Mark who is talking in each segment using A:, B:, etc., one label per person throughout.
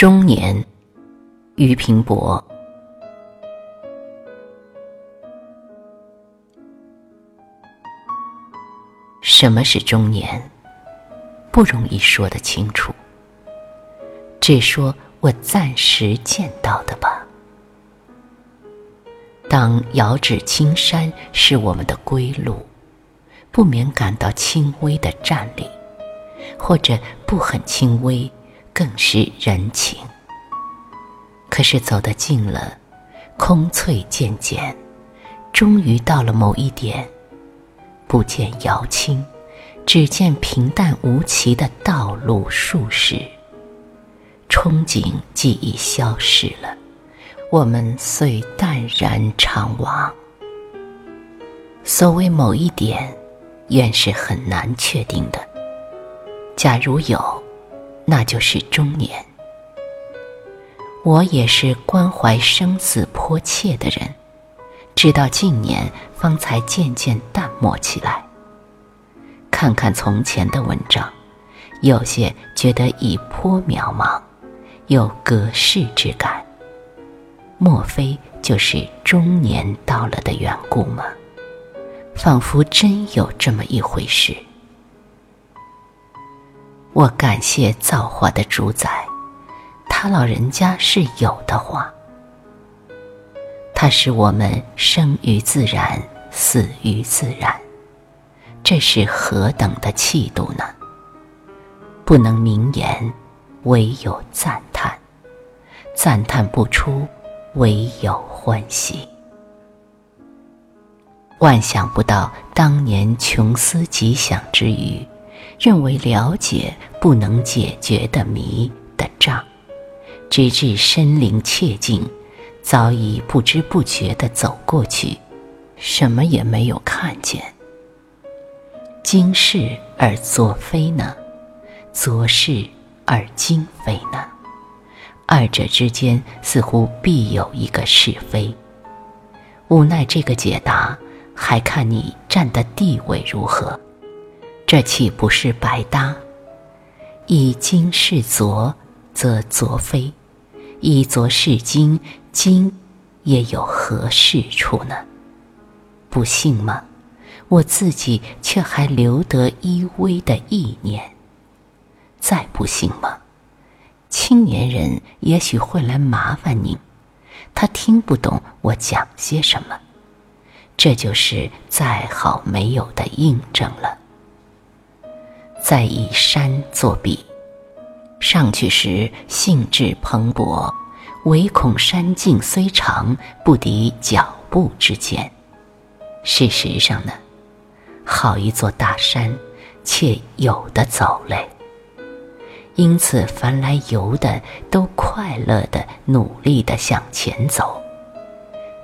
A: 中年，俞平伯。什么是中年？不容易说得清楚。只说我暂时见到的吧。当遥指青山是我们的归路，不免感到轻微的战栗，或者不很轻微，更是人情。可是走得近了，空翠渐渐，终于到了某一点，不见遥青，只见平淡无奇的道路数十，憧憬既已消失了。我们遂淡然长往。所谓某一点，原是很难确定的。假如有，那就是中年。我也是关怀生死迫切的人，直到近年方才渐渐淡漠起来。看看从前的文章，有些觉得已颇渺茫，有隔世之感。莫非就是中年到了的缘故吗？仿佛真有这么一回事。我感谢造化的主宰，他老人家是有的话。他使我们生于自然，死于自然，这是何等的气度呢？不能明言，唯有赞叹，赞叹不出。唯有欢喜。万想不到，当年穷思极想之余，认为了解不能解决的谜的障，直至身临切境，早已不知不觉地走过去，什么也没有看见。今是而昨非呢？昨是而今非呢？二者之间似乎必有一个是非，无奈这个解答还看你站的地位如何，这岂不是白搭？以今是昨，则昨非；以昨是今，今也有何事处呢？不信吗？我自己却还留得依偎的意念。再不信吗？青年人也许会来麻烦您，他听不懂我讲些什么，这就是再好没有的印证了。再以山作比，上去时兴致蓬勃，唯恐山径虽长，不敌脚步之间。事实上呢，好一座大山，却有的走嘞。因此，凡来游的都快乐的、努力的向前走。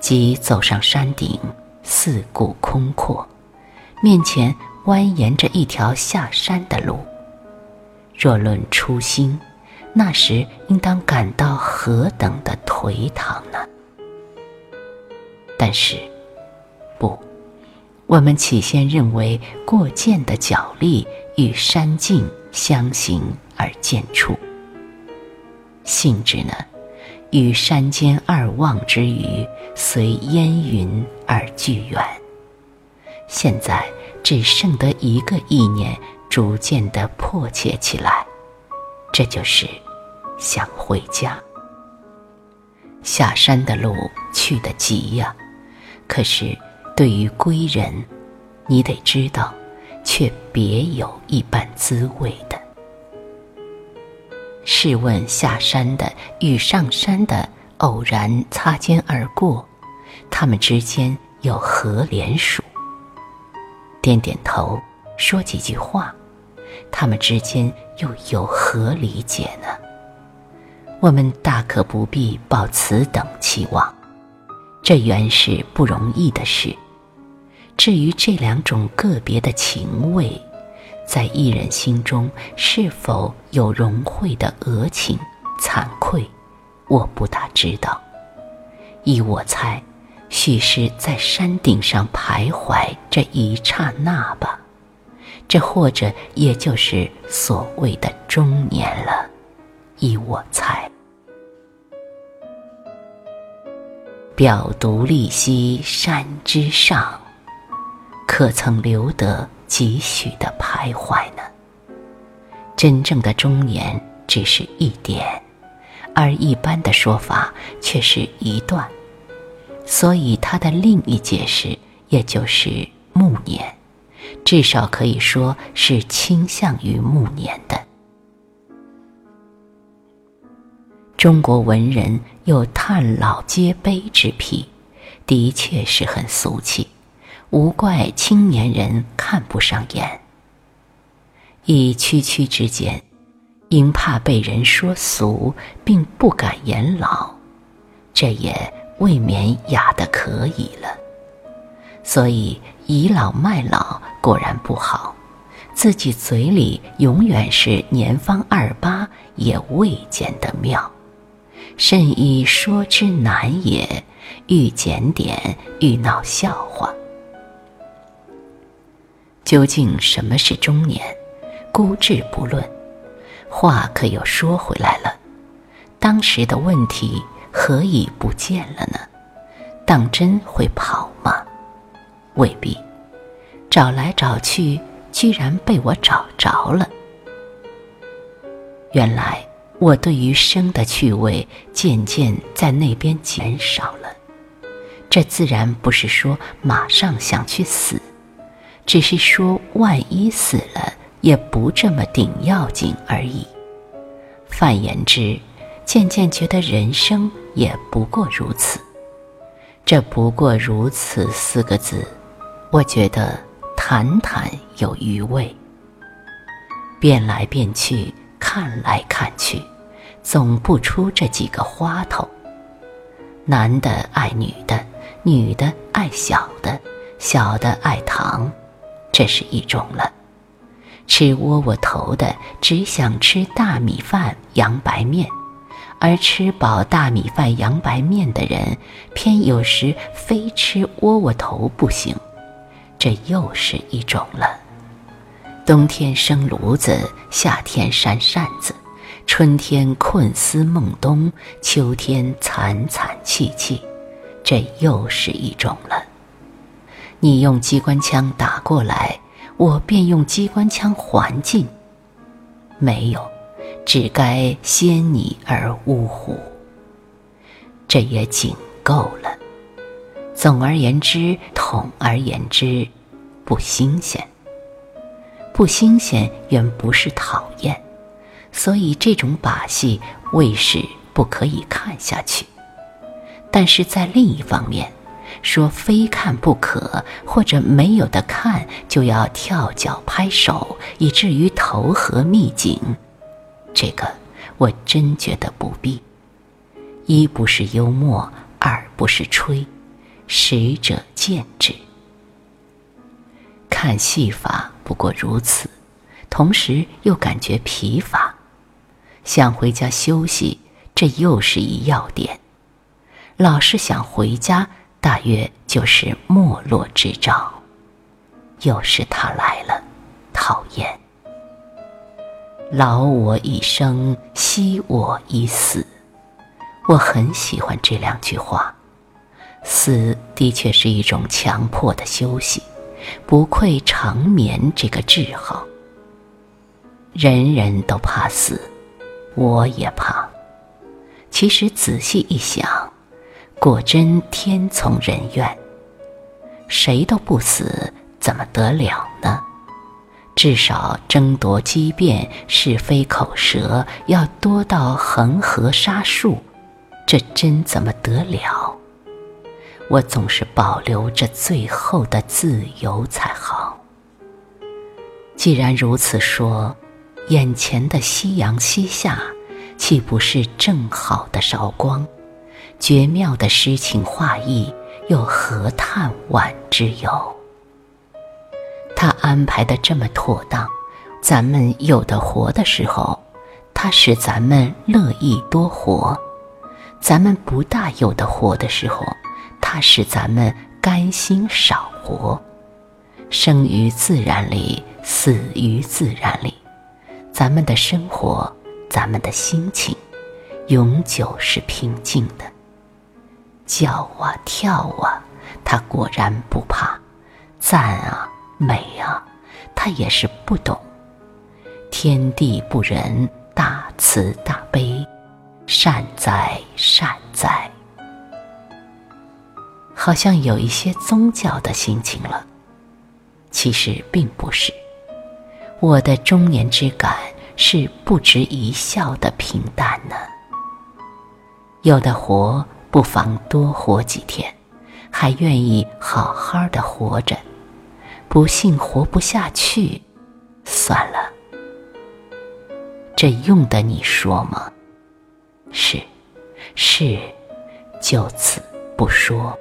A: 即走上山顶，四顾空阔，面前蜿蜒着一条下山的路。若论初心，那时应当感到何等的颓唐呢？但是，不，我们起先认为过涧的脚力与山径相形。而见处，性质呢，与山间二望之余，随烟云而俱远。现在只剩得一个意念，逐渐的迫切起来，这就是想回家。下山的路去得急呀，可是对于归人，你得知道，却别有一般滋味的。试问下山的与上山的偶然擦肩而过，他们之间有何联属？点点头，说几句话，他们之间又有何理解呢？我们大可不必抱此等期望，这原是不容易的事。至于这两种个别的情味，在艺人心中是否有融汇的额情、惭愧，我不大知道。依我猜，许是在山顶上徘徊这一刹那吧，这或者也就是所谓的中年了，依我猜。表独立兮山之上，可曾留得几许的徘徊呢？真正的中年只是一点，而一般的说法却是一段。所以它的另一解释，也就是暮年，至少可以说是倾向于暮年的。中国文人有叹老皆悲之癖，的确是很俗气，无怪青年人看不上眼。以区区之间，因怕被人说俗，并不敢言老，这也未免雅的可以了。所以倚老卖老果然不好，自己嘴里永远是年方二八，也未见得妙。甚以说之难也，愈检点愈闹笑话。究竟什么是中年？孤置不论，话可又说回来了。当时的问题何以不见了呢？当真会跑吗？未必。找来找去，居然被我找着了。原来我对于生的趣味渐渐在那边减少了。这自然不是说马上想去死，只是说万一死了。也不这么顶要紧而已。泛言之，渐渐觉得人生也不过如此。这“不过如此”四个字，我觉得谈谈有余味。变来变去，看来看去，总不出这几个花头。男的爱女的，女的爱小的，小的爱糖，这是一种了。吃窝窝头的只想吃大米饭、洋白面，而吃饱大米饭、洋白面的人，偏有时非吃窝窝头不行，这又是一种了。冬天生炉子，夏天扇扇子，春天困思梦冬，秋天惨惨戚戚，这又是一种了。你用机关枪打过来。我便用机关枪还进，没有，只该先你而呜呼。这也仅够了。总而言之，统而言之，不新鲜。不新鲜原不是讨厌，所以这种把戏未是不可以看下去。但是在另一方面。说非看不可，或者没有的看就要跳脚拍手，以至于投河秘井，这个我真觉得不必。一不是幽默，二不是吹，使者见之。看戏法不过如此，同时又感觉疲乏，想回家休息，这又是一要点。老是想回家。大约就是没落之兆，又是他来了，讨厌。劳我一生，惜我一死。我很喜欢这两句话。死的确是一种强迫的休息，不愧长眠这个字号。人人都怕死，我也怕。其实仔细一想。果真天从人愿，谁都不死，怎么得了呢？至少争夺机变、是非口舌要多到恒河沙数，这真怎么得了？我总是保留着最后的自由才好。既然如此说，眼前的夕阳西下，岂不是正好的韶光？绝妙的诗情画意，又何叹惋之有？他安排的这么妥当，咱们有的活的时候，他使咱们乐意多活；咱们不大有的活的时候，他使咱们甘心少活。生于自然里，死于自然里，咱们的生活，咱们的心情，永久是平静的。叫啊跳啊，他果然不怕；赞啊美啊，他也是不懂。天地不仁，大慈大悲，善哉善哉。好像有一些宗教的心情了，其实并不是。我的中年之感是不值一笑的平淡呢。有的活，不妨多活几天，还愿意好好的活着。不幸活不下去，算了。这用得你说吗？是，是，就此不说。